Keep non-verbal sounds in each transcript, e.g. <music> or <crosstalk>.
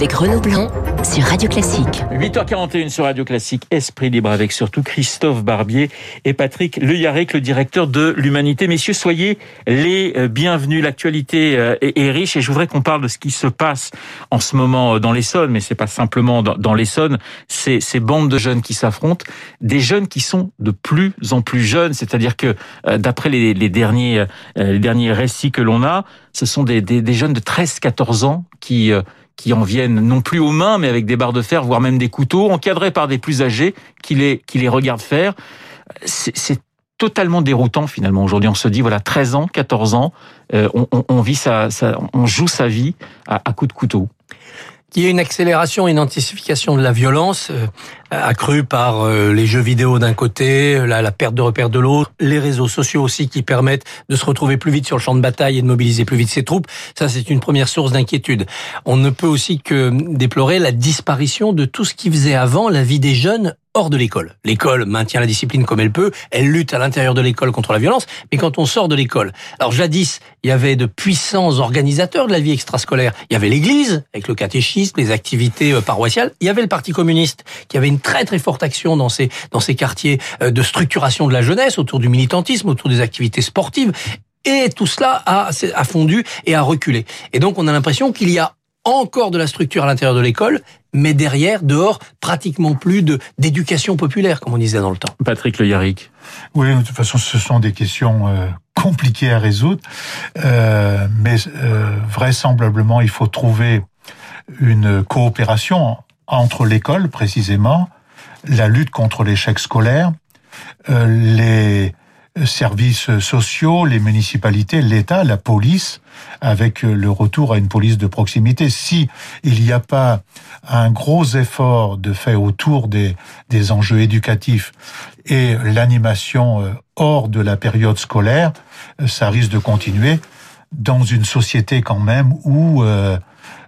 avec Renaud Blanc sur Radio Classique. 8h41 sur Radio Classique, Esprit Libre avec surtout Christophe Barbier et Patrick Leyarec, le directeur de l'Humanité. Messieurs, soyez les euh, bienvenus. L'actualité euh, est riche et je voudrais qu'on parle de ce qui se passe en ce moment euh, dans l'Essonne, mais c'est pas simplement dans l'Essonne, c'est ces bandes de jeunes qui s'affrontent, des jeunes qui sont de plus en plus jeunes, c'est-à-dire que d'après les, derniers les derniers récits que l'on a, ce sont des, des jeunes de 13-14 ans qui qui en viennent non plus aux mains, mais avec des barres de fer, voire même des couteaux, encadrés par des plus âgés qui les, qui les regardent faire. C'est totalement déroutant finalement. Aujourd'hui, on se dit, voilà, 13 ans, 14 ans, euh, on, on, vit sa, on joue sa vie à, à coups de couteau. Il y a une accélération, une intensification de la violence euh, accrue par euh, les jeux vidéo d'un côté, la, la, perte de repères de l'autre, les réseaux sociaux aussi qui permettent de se retrouver plus vite sur le champ de bataille et de mobiliser plus vite ses troupes. Ça, c'est une première source d'inquiétude. On ne peut aussi que déplorer la disparition de tout ce qui faisait avant la vie des jeunes hors de l'école. L'école maintient la discipline comme elle peut, elle lutte à l'intérieur de l'école contre la violence, mais quand on sort de l'école, alors jadis, il y avait de puissants organisateurs de la vie extrascolaire. Il y avait l'Église, avec le catéchisme, les activités euh, paroissiales. Il y avait le Parti communiste, qui avait une très très forte action dans ces, dans ces quartiers euh, de structuration de la jeunesse, autour du militantisme, autour des activités sportives. Et tout cela a, a fondu et a reculé. Et donc on a l'impression qu'il y a encore de la structure à l'intérieur de l'école, mais derrière, dehors, pratiquement plus de d'éducation populaire, comme on disait dans le temps. Patrick Le Yarrick. Oui, de toute façon, ce sont des questions euh, compliquées à résoudre, euh, mais euh, vraisemblablement, il faut trouver une coopération entre l'école, précisément, la lutte contre l'échec scolaire, les services sociaux, les municipalités, l'État, la police, avec le retour à une police de proximité. Si il n'y a pas un gros effort de fait autour des, des enjeux éducatifs et l'animation euh, hors de la période scolaire, ça risque de continuer dans une société quand même où euh,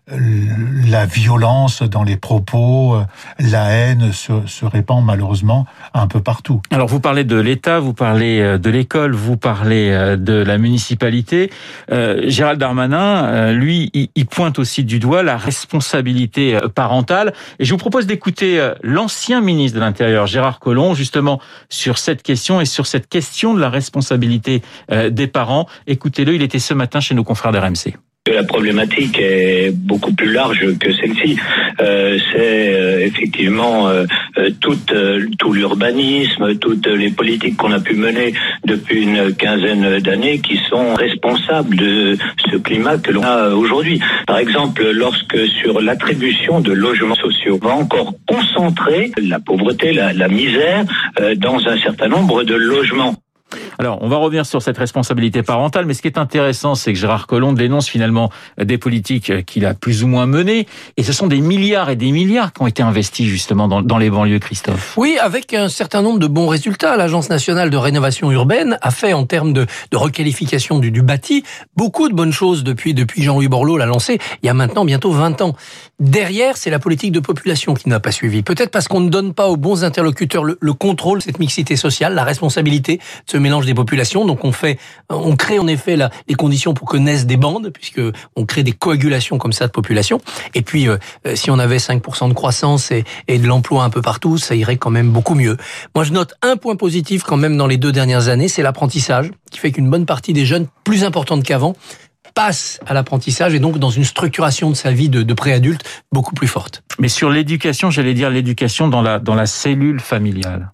la violence dans les propos, la haine se, répand malheureusement un peu partout. Alors vous parlez de l'État, vous parlez euh, de l'école, vous parlez euh, de la municipalité. Euh, Gérald Darmanin, euh, lui, il, pointe aussi du doigt la responsabilité parentale. Et je vous propose d'écouter l'ancien ministre de l'Intérieur, Gérard Collomb, justement sur cette question et sur cette question de la responsabilité des parents. Écoutez-le, il était ce matin chez nos confrères d'RMC. La problématique est beaucoup plus large que celle-ci. Euh, c'est euh, effectivement euh, euh tout, tout l'urbanisme, toutes les politiques qu'on a pu mener depuis une quinzaine d'années qui sont responsables de ce climat que l'on a aujourd'hui. Par exemple, lorsque sur l'attribution de logements sociaux, on va encore concentrer la pauvreté, la, la misère dans un certain nombre de logements. Alors, on va revenir sur cette responsabilité parentale, mais ce qui est intéressant, c'est que Gérard Collomb dénonce finalement des politiques qu'il a plus ou moins menées, et ce sont des milliards et des milliards qui ont été investis justement dans, les banlieues, Christophe. Oui, avec un certain nombre de bons résultats. L'Agence nationale de rénovation urbaine a fait, en termes de, requalification du, bâti, beaucoup de bonnes choses depuis, Jean-Louis Borloo l'a lancé il y a maintenant bientôt 20 ans. Derrière, c'est la politique de population qui n'a pas suivi. Peut-être parce qu'on ne donne pas aux bons interlocuteurs le, le contrôle, cette mixité sociale, la responsabilité de ce mélange des populations. Donc on fait, on crée en effet la, les conditions pour que naissent des bandes, puisque on crée des coagulations comme ça de population. Et puis euh, euh, si on avait 5% de croissance et, et de l'emploi un peu partout, ça irait quand même beaucoup mieux. Moi je note un point positif quand même dans les deux dernières années, c'est l'apprentissage, qui fait qu'une bonne partie des jeunes, plus importante qu'avant, passe à l'apprentissage et donc dans une structuration de sa vie de, de préadulte beaucoup plus forte. Mais sur l'éducation, j'allais dire l'éducation dans la, dans la cellule familiale.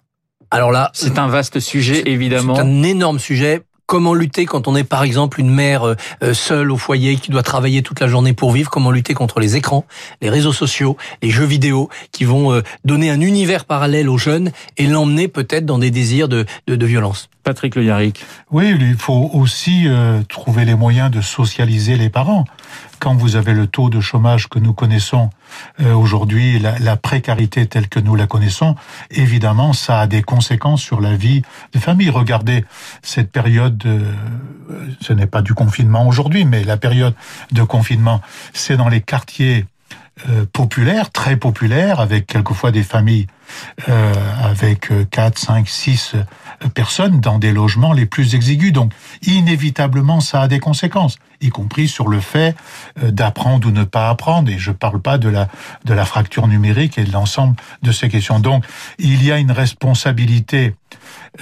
Alors là, c'est un vaste sujet, évidemment. C'est un énorme sujet. Comment lutter quand on est par exemple une mère euh, euh, seule au foyer qui doit travailler toute la journée pour vivre? Comment lutter contre les écrans, les réseaux sociaux, les jeux vidéo qui vont euh, donner un univers parallèle aux jeunes et l'emmener peut-être dans des désirs de, de, de violence? Patrick Le Yarrick. Oui, il faut aussi trouver les moyens de socialiser les parents quand vous avez le taux de chômage que nous connaissons euh, aujourd'hui, la, la, précarité telle que nous la connaissons, évidemment, ça a des conséquences sur la vie de famille. Regardez cette période, ce n'est pas du confinement aujourd'hui, mais la période de confinement, c'est dans les quartiers euh, populaires, très populaires, avec quelquefois des familles euh, avec 4, 5, 6 personnes dans des logements les plus exigus. Donc, inévitablement, ça a des conséquences, y compris sur le fait euh, d'apprendre ou ne pas apprendre. Et je parle pas de la, de la fracture numérique et de l'ensemble de ces questions. Donc, il y a une responsabilité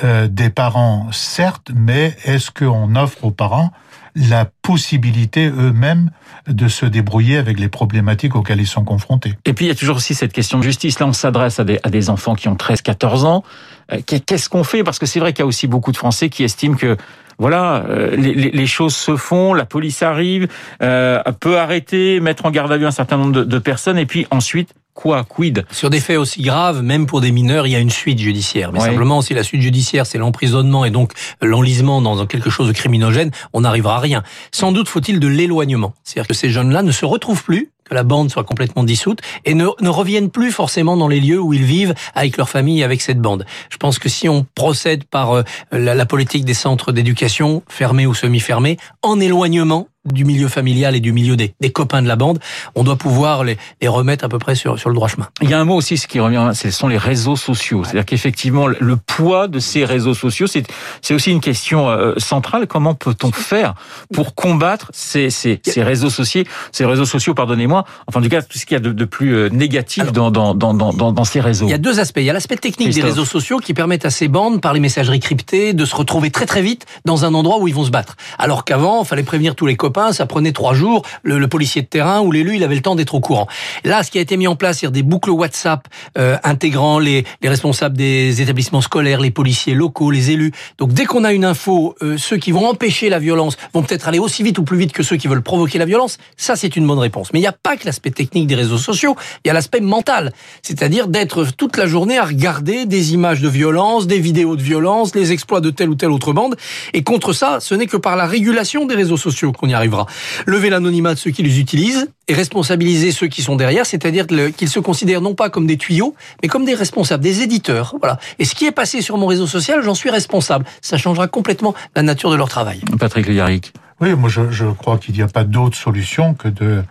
euh, des parents, certes, mais est-ce qu'on offre aux parents la possibilité eux-mêmes de se débrouiller avec les problématiques auxquelles ils sont confrontés. Et puis il y a toujours aussi cette question de justice. Là, on s'adresse à des, enfants qui ont 13, 14 ans. Euh, qu'est-ce qu'on fait? Parce que c'est vrai qu'il y a aussi beaucoup de Français qui estiment que voilà, euh, les, choses se font, la police arrive, euh, peut arrêter, mettre en garde à vue un certain nombre de personnes, et puis ensuite quoi Quid Sur des faits aussi graves, même pour des mineurs, il y a une suite judiciaire. Mais simplement, si la suite judiciaire, c'est l'emprisonnement et donc l'enlisement dans quelque chose de criminogène, on n'arrivera à rien. Sans doute faut-il de l'éloignement. C'est-à-dire que ces jeunes-là ne se retrouvent plus que la bande soit complètement dissoute et ne, ne, reviennent plus forcément dans les lieux où ils vivent avec leur famille, avec cette bande. Je pense que si on procède par euh, la, la politique des centres d'éducation, fermés ou semi-fermés, en éloignement, du milieu familial et du milieu des, des copains de la bande, on doit pouvoir les, les, remettre à peu près sur, sur le droit chemin. Il y a un mot aussi ce qui revient, ce sont les réseaux sociaux. C'est-à-dire qu'effectivement, le poids de ces réseaux sociaux, c'est aussi une question euh, centrale. Comment peut-on faire pour combattre ces, ces, ces réseaux sociaux, ces réseaux sociaux, pardonnez-moi, enfin en tout cas tout ce qu'il y a de, de plus euh, négatif Alors, dans, dans, dans, dans, dans ces réseaux? Il y a deux aspects. Il y a l'aspect technique Christophe. des réseaux sociaux qui permettent à ces bandes, par les messageries cryptées, de se retrouver très très vite dans un endroit où ils vont se battre. Alors qu'avant, il fallait prévenir tous les copains ça prenait trois jours. Le, policier de terrain ou l'élu, il avait le temps d'être au courant. Là, ce qui a été mis en place, c'est des boucles WhatsApp euh, intégrant les, les, responsables des établissements scolaires, les policiers locaux, les élus. Donc dès qu'on a une info, euh, ceux qui vont empêcher la violence vont peut-être aller aussi vite ou plus vite que ceux qui veulent provoquer la violence. Ça, c'est une bonne réponse. Mais il n'y a pas que l'aspect technique des réseaux sociaux, il y a l'aspect mental. C'est-à-dire d'être toute la journée à regarder des images de violence, des vidéos de violence, les exploits de telle ou telle autre bande. Et contre ça, ce n'est que par la régulation des réseaux sociaux qu'on y arrivera. Lever l'anonymat de ceux qui les utilisent et responsabiliser ceux qui sont derrière, c'est-à-dire qu'ils se considèrent non pas comme des tuyaux, mais comme des responsables, des éditeurs. Voilà. Et ce qui est passé sur mon réseau social, j'en suis responsable. Ça changera complètement la nature de leur travail. Patrick Yarrick. Oui, moi je, je crois qu'il n'y a pas d'autre solution que de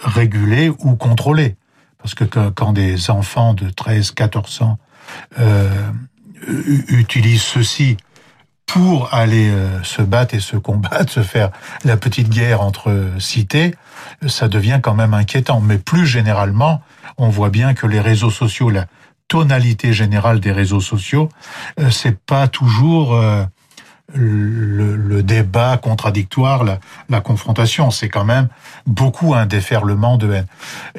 réguler ou contrôler. Parce que quand des enfants de 13, 14 ans euh, utilisent ceci pour aller euh, se battre et se combattre, se faire la petite guerre entre cités, ça devient quand même inquiétant. Mais plus généralement, on voit bien que les réseaux sociaux, la tonalité générale des réseaux sociaux, euh, c'est pas toujours euh, le, le, débat contradictoire, la, la confrontation, c'est quand même beaucoup un déferlement de haine.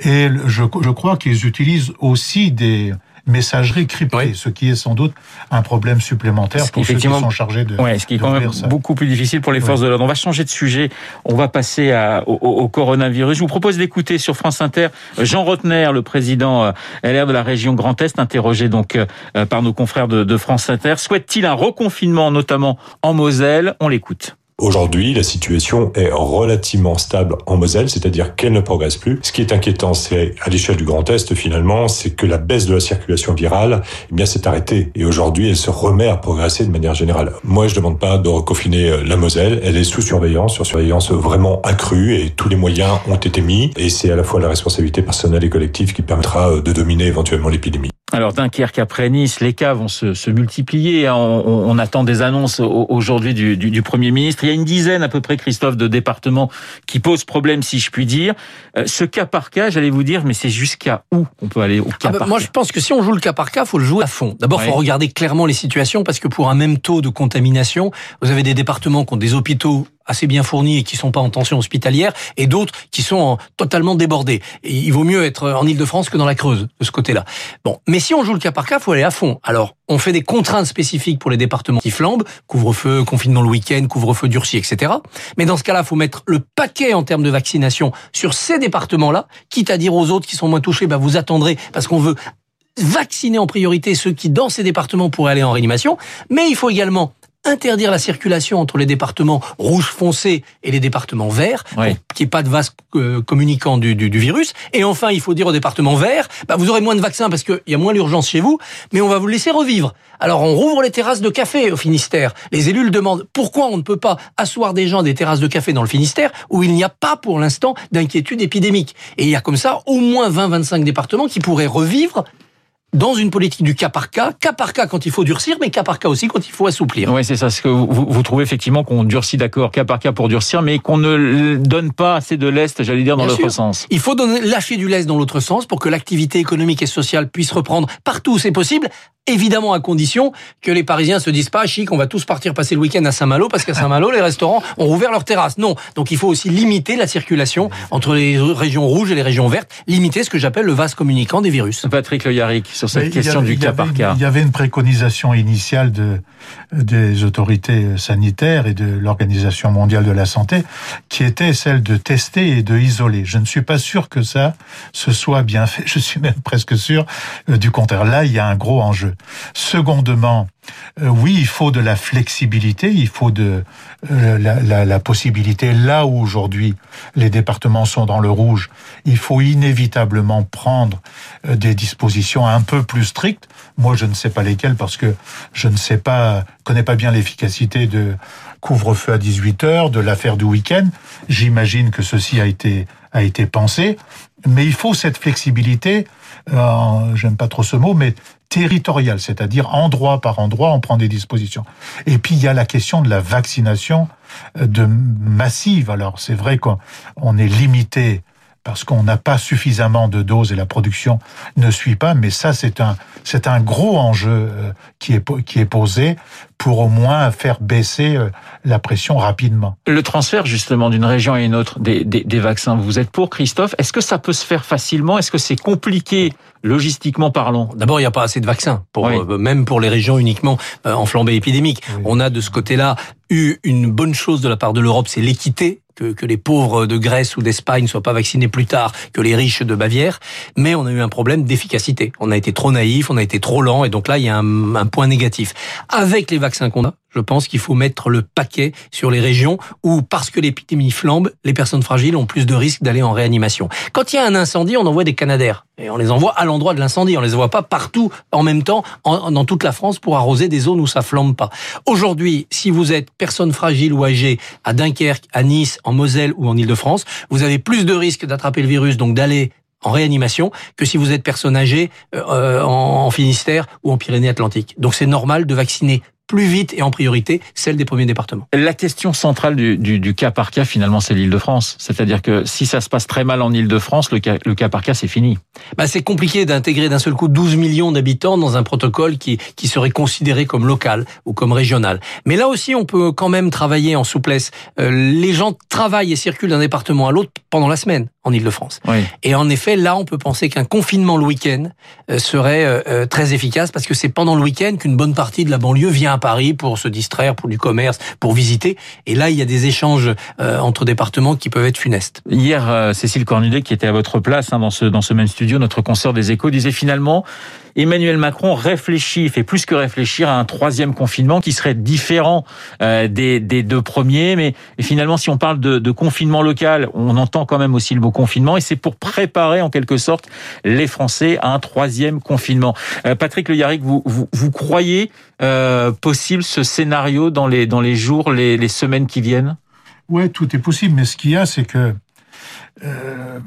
Et je, je crois qu'ils utilisent aussi des messagerie cryptée, oui. ce qui est sans doute un problème supplémentaire pour ceux qui sont chargés de. Ouais, ce qui est quand même ça. beaucoup plus difficile pour les forces ouais. de l'ordre. On va changer de sujet. On va passer à, au, au, coronavirus. Je vous propose d'écouter sur France Inter Jean Rotner, le président euh, LR de la région Grand Est, interrogé donc euh, par nos confrères de, de France Inter. Souhaite-t-il un reconfinement, notamment en Moselle? On l'écoute. Aujourd'hui, la situation est relativement stable en Moselle, c'est-à-dire qu'elle ne progresse plus. Ce qui est inquiétant, c'est à l'échelle du Grand Est, finalement, c'est que la baisse de la circulation virale, eh bien, s'est arrêtée. Et aujourd'hui, elle se remet à progresser de manière générale. Moi, je ne demande pas de reconfiner la Moselle. Elle est sous surveillance, sur surveillance vraiment accrue, et tous les moyens ont été mis. Et c'est à la fois la responsabilité personnelle et collective qui permettra de dominer éventuellement l'épidémie. Alors Dunkerque après Nice, les cas vont se, se multiplier. On, on, on, attend des annonces aujourd'hui du, du, du, Premier ministre. Il y a une dizaine à peu près, Christophe, de départements qui posent problème, si je puis dire. Euh, ce cas par cas, j'allais vous dire, mais c'est jusqu'à où on peut aller au cas ah bah, par Moi, cas je pense que si on joue le cas par cas, faut le jouer à fond. D'abord, il ouais. faut regarder clairement les situations parce que pour un même taux de contamination, vous avez des départements qui ont des hôpitaux assez bien fournis et qui sont pas en tension hospitalière, et d'autres qui sont en, totalement débordés. Il vaut mieux être en Ile-de-France que dans la Creuse, de ce côté-là. Bon, mais si on joue le cas par cas, faut aller à fond. Alors, on fait des contraintes spécifiques pour les départements qui flambent, couvre-feu, confinement le week-end, couvre-feu durci, etc. Mais dans ce cas-là, faut mettre le paquet en termes de vaccination sur ces départements-là, quitte à dire aux autres qui sont moins touchés, bah, vous attendrez, parce qu'on veut vacciner en priorité ceux qui, dans ces départements, pourraient aller en réanimation. Mais il faut également interdire la circulation entre les départements rouge foncé et les départements verts, oui. pour qu'il n'y ait pas de vase euh, communicant du, du, du, virus. Et enfin, il faut dire aux départements verts, bah, vous aurez moins de vaccins parce qu'il y a moins l'urgence chez vous, mais on va vous laisser revivre. Alors on rouvre les terrasses de café au Finistère. Les élus le demandent. Pourquoi on ne peut pas asseoir des gens à des terrasses de café dans le Finistère où il n'y a pas pour l'instant d'inquiétude épidémique? Et il y a comme ça au moins 20-25 départements qui pourraient revivre dans une politique du cas par cas, cas par cas quand il faut durcir, mais cas par cas aussi quand il faut assouplir. Oui, c'est ça. Ce que vous, vous, trouvez effectivement qu'on durcit d'accord cas par cas pour durcir, mais qu'on ne donne pas assez de lest, j'allais dire, dans l'autre sens. Il faut donner, lâcher du lest dans l'autre sens pour que l'activité économique et sociale puisse reprendre partout où c'est possible, Évidemment, à condition que les Parisiens se disent pas chic, on va tous partir passer le week-end à Saint-Malo parce qu'à Saint-Malo, les restaurants ont rouvert leurs terrasses. Non. Donc, il faut aussi limiter la circulation entre les régions rouges et les régions vertes, limiter ce que j'appelle le vase communicant des virus. Patrick Le Yarrick, sur cette question du cas par cas. Il y avait une préconisation initiale de, des autorités sanitaires et de l'Organisation mondiale de la santé qui était celle de tester et de isoler. Je ne suis pas sûr que ça se soit bien fait. <laughs> Je suis même presque sûr euh, du contraire. Là, il y a un gros enjeu. Secondement, euh, oui, il faut de la flexibilité, il faut de euh, la, possibilité, là où aujourd'hui les départements sont dans le rouge, il faut inévitablement prendre euh, des dispositions un peu plus strictes. Moi, je ne sais pas lesquelles parce que je ne sais pas, connais pas bien l'efficacité de couvre-feu à 18 heures, de l'affaire du week-end. J'imagine que ceci a été a été pensé, mais il faut cette flexibilité. Euh, J'aime pas trop ce mot, mais territorial, c'est-à-dire endroit par endroit, on prend des dispositions. Et puis il y a la question de la vaccination euh, de massive. Alors c'est vrai qu'on est limité parce qu'on n'a pas suffisamment de doses et la production ne suit pas. Mais ça, c'est un, un gros enjeu euh, qui est, qui est posé pour au moins faire baisser euh, la pression rapidement. Le transfert justement d'une région à une autre des, des vaccins, vous êtes pour Christophe? Est-ce que ça peut se faire facilement? Est-ce que c'est compliqué logistiquement parlant D'abord, il n'y a pas assez de vaccins, pour, euh, même pour les régions uniquement en flambée épidémique. On a de ce côté-là eu une bonne chose de la part de l'Europe, c'est l'équité que, que, les pauvres de Grèce ou d'Espagne soient pas vaccinés plus tard que les riches de Bavière, mais on a eu un problème d'efficacité. On a été trop naïf, on a été trop lent, et donc là, il y a un, un point négatif. Avec les vaccins qu'on a, je pense qu'il faut mettre le paquet sur les régions où, parce que l'épidémie flambe, les personnes fragiles ont plus de risques d'aller en réanimation. Quand il y a un incendie, on envoie des canadaires. Et on les envoie à l'endroit de l'incendie. On les envoie pas partout en même temps dans toute la France pour arroser des zones où ça flambe pas. Aujourd'hui, si vous êtes personne fragile ou âgée à Dunkerque, à Nice, en Moselle ou en Ile-de-France, vous avez plus de risques d'attraper le virus, donc d'aller en réanimation que si vous êtes personne âgée euh, en Finistère ou en Pyrénées-Atlantiques. Donc c'est normal de vacciner plus vite et en priorité celle des premiers départements. La question centrale du, du, du cas par cas, finalement, c'est l'Île-de-France. C'est-à-dire que si ça se passe très mal en Île-de-France, le cas, le cas par cas, c'est fini. Bah, c'est compliqué d'intégrer d'un seul coup 12 millions d'habitants dans un protocole qui, qui serait considéré comme local ou comme régional. Mais là aussi, on peut quand même travailler en souplesse. Euh, les gens travaillent et circulent d'un département à l'autre pendant la semaine en Ile-de-France. Oui. Et en effet, là, on peut penser qu'un confinement le week-end euh, serait euh, très efficace parce que c'est pendant le week-end qu'une bonne partie de la banlieue vient à Paris pour se distraire, pour du commerce, pour visiter. Et là, il y a des échanges euh, entre départements qui peuvent être funestes. Hier, euh, Cécile Cornudet, qui était à votre place hein, dans ce dans ce même studio, notre consoeur des Échos, disait finalement Emmanuel Macron réfléchit, fait plus que réfléchir à un troisième confinement qui serait différent euh, des, des, deux premiers. Mais finalement, si on parle de, de, confinement local, on entend quand même aussi le mot confinement, et c'est pour préparer en quelque sorte les Français à un troisième confinement. Euh, Patrick Le Yarrick, vous, vous, croyez euh, possible ce scénario dans les, dans les jours, les, semaines qui viennent? Oui, tout est possible, mais ce qu'il y a, c'est que... Euh,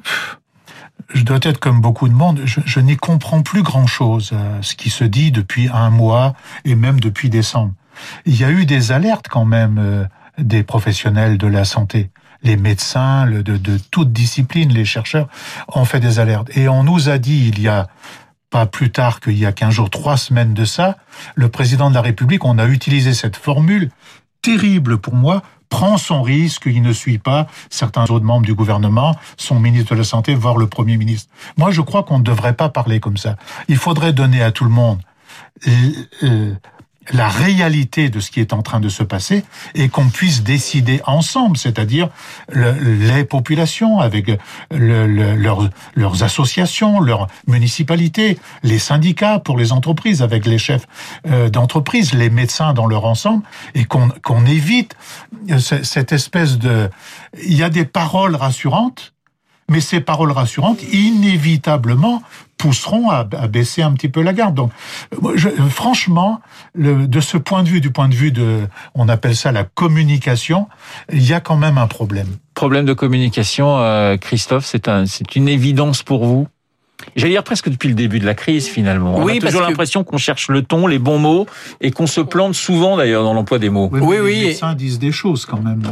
je dois être comme beaucoup de monde, je, n'y comprends plus grand-chose à ce qui se dit depuis un mois et même depuis décembre. Il y a eu des alertes quand même euh, des professionnels de la santé. Les médecins de, de toute discipline, les chercheurs ont fait des alertes. Et on nous a dit il y a pas plus tard qu'il y a 15 jours, trois semaines de ça, le président de la République, on a utilisé cette formule terrible pour moi prend son risque, il ne suit pas certains autres membres du gouvernement, son ministre de la Santé, voire le Premier ministre. Moi, je crois qu'on ne devrait pas parler comme ça. Il faudrait donner à tout le monde euh, la réalité de ce qui est en train de se passer et qu'on puisse décider ensemble, c'est-à-dire le, les populations avec le, le, leurs, associations, leurs municipalités, les syndicats pour les entreprises avec les chefs euh, d'entreprise, les médecins dans leur ensemble et qu'on qu'on évite cette espèce de... Il y a des paroles rassurantes, mais ces paroles rassurantes, inévitablement, pousseront à, baisser un petit peu la garde. Donc, franchement, de ce point de vue, du point de vue de, on appelle ça la communication, il y a quand même un problème. Problème de communication, euh, Christophe, c'est une évidence pour vous? J'allais dire presque depuis le début de la crise finalement. On Oui, a parce toujours l'impression qu'on cherche le ton, les bons mots et qu'on se plante souvent d'ailleurs dans l'emploi des mots. Oui, Oui, Les et- médecins disent des choses quand même.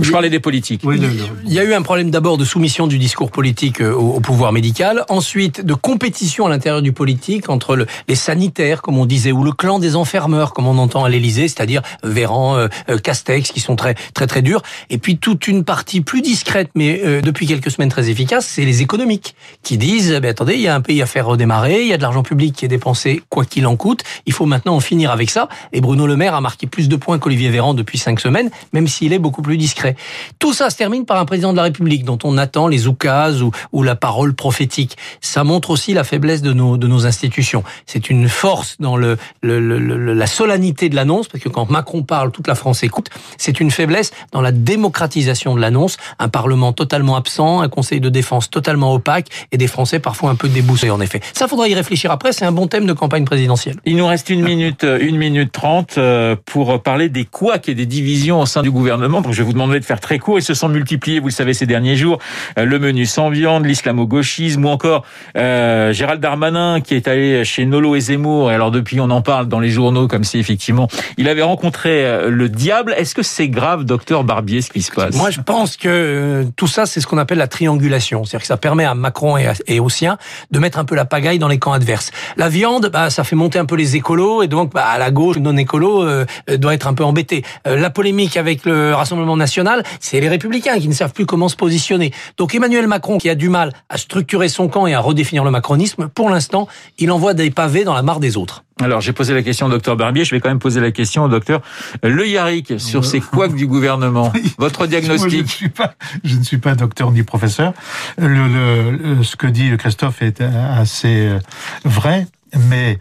Je parlais des politiques. Oui, Il y a eu un problème d'abord de soumission du discours politique euh, au, au pouvoir médical, ensuite de compétition à l'intérieur du politique entre le- les sanitaires, comme on disait, ou le clan des enfermeurs, comme on entend à l'Élysée, c'est-à-dire Véran, euh, euh, Castex, qui sont très très très durs, et puis toute une partie plus discrète, mais euh, depuis quelques semaines très efficace, c'est les économiques, qui disent, ben, attendez, il y a un pays à faire redémarrer, il y a de l'argent public qui est dépensé quoi qu'il en coûte, il faut maintenant en finir avec ça, et Bruno Le Maire a marqué plus de points qu'Olivier Véran depuis cinq semaines, même s'il est beaucoup plus discret. Tout ça se termine par un président de la République dont on attend les oukases ou, la parole prophétique. Ça montre aussi la faiblesse de nos, institutions. C'est une force dans la solennité de l'annonce, parce que quand Macron parle, toute la France écoute. C'est une faiblesse dans la démocratisation de l'annonce. Un Parlement totalement absent, un Conseil de défense totalement opaque et des Français parfois un peu déboussolés en effet. Ça, faudra y réfléchir après. C'est un bon thème de campagne présidentielle. Il nous reste une minute, euh, une minute trente euh, pour parler des couacs et des divisions au sein du gouvernement. Donc je vais vous demander de faire très court. Ils se sont multipliés, vous le savez, ces derniers jours. Euh, Le menu sans viande, l'islamo-gauchisme ou encore euh, Gérald Darmanin qui est allé chez Nolo et Zemmour. Et alors depuis, on en parle dans les journaux comme si effectivement il avait rencontré le diable. Est-ce que c'est grave, docteur Barbier, ce qui se passe? Moi, je pense que tout ça, c'est ce qu'on appelle la triangulation. C'est-à-dire que ça permet à Macron et, à- et aux siens de mettre un peu la pagaille dans les camps adverses. La viande, bah, ça fait monter un peu les écolos, et donc bah, à la gauche, non écolo euh, euh, doit être un peu embêté. Euh, la polémique avec le Rassemblement national, c'est les républicains qui ne savent plus comment se positionner. Donc Emmanuel Macron, qui a du mal à structurer son camp et à redéfinir le macronisme, pour l'instant, il envoie des pavés dans la mare des autres. Alors, j'ai posé la question au docteur Barbier, je vais quand même poser la question au docteur Le Yarrick sur ces couacs du gouvernement. <laughs> Votre Moi, je, ne diagnostic suis pas, je ne suis pas docteur ni professeur. Le, le- ce que dit Christophe est assez euh, vrai, mais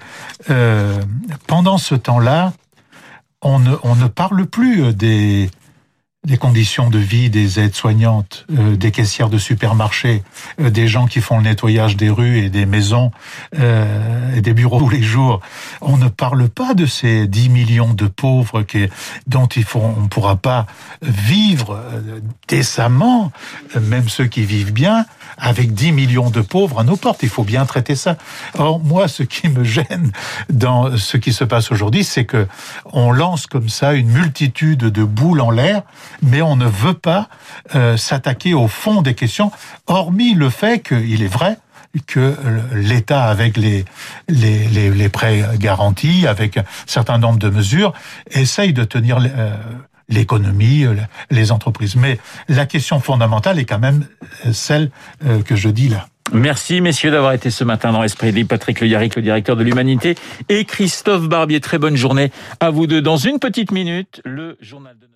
euh, pendant ce temps-là, on ne, on ne parle plus des, des conditions de vie des aides-soignantes, euh, des caissières de supermarchés, euh, des gens qui font le nettoyage des rues et des maisons euh, et des bureaux tous les jours. On ne parle pas de ces 10 millions de pauvres qui, dont il faut, on ne pourra pas vivre euh, décemment, euh, même ceux qui vivent bien, avec 10 millions de pauvres à nos portes. Il faut bien traiter ça. Or, moi, ce qui me gêne dans ce qui se passe aujourd'hui, c'est que on lance comme ça une multitude de boules en l'air, mais on ne veut pas euh, s'attaquer au fond des questions, hormis le fait qu'il est vrai que l'État, avec les, les, prêts garantis, avec un certain nombre de mesures, essaye de tenir euh, l'économie, euh, les entreprises. Mais la question fondamentale est quand même celle euh, que je dis là. Merci messieurs d'avoir été ce matin dans Esprit Libre. Patrick Le Yarrick, le directeur de l'Humanité, et Christophe Barbier. Très bonne journée à vous deux. Dans une petite minute, le journal de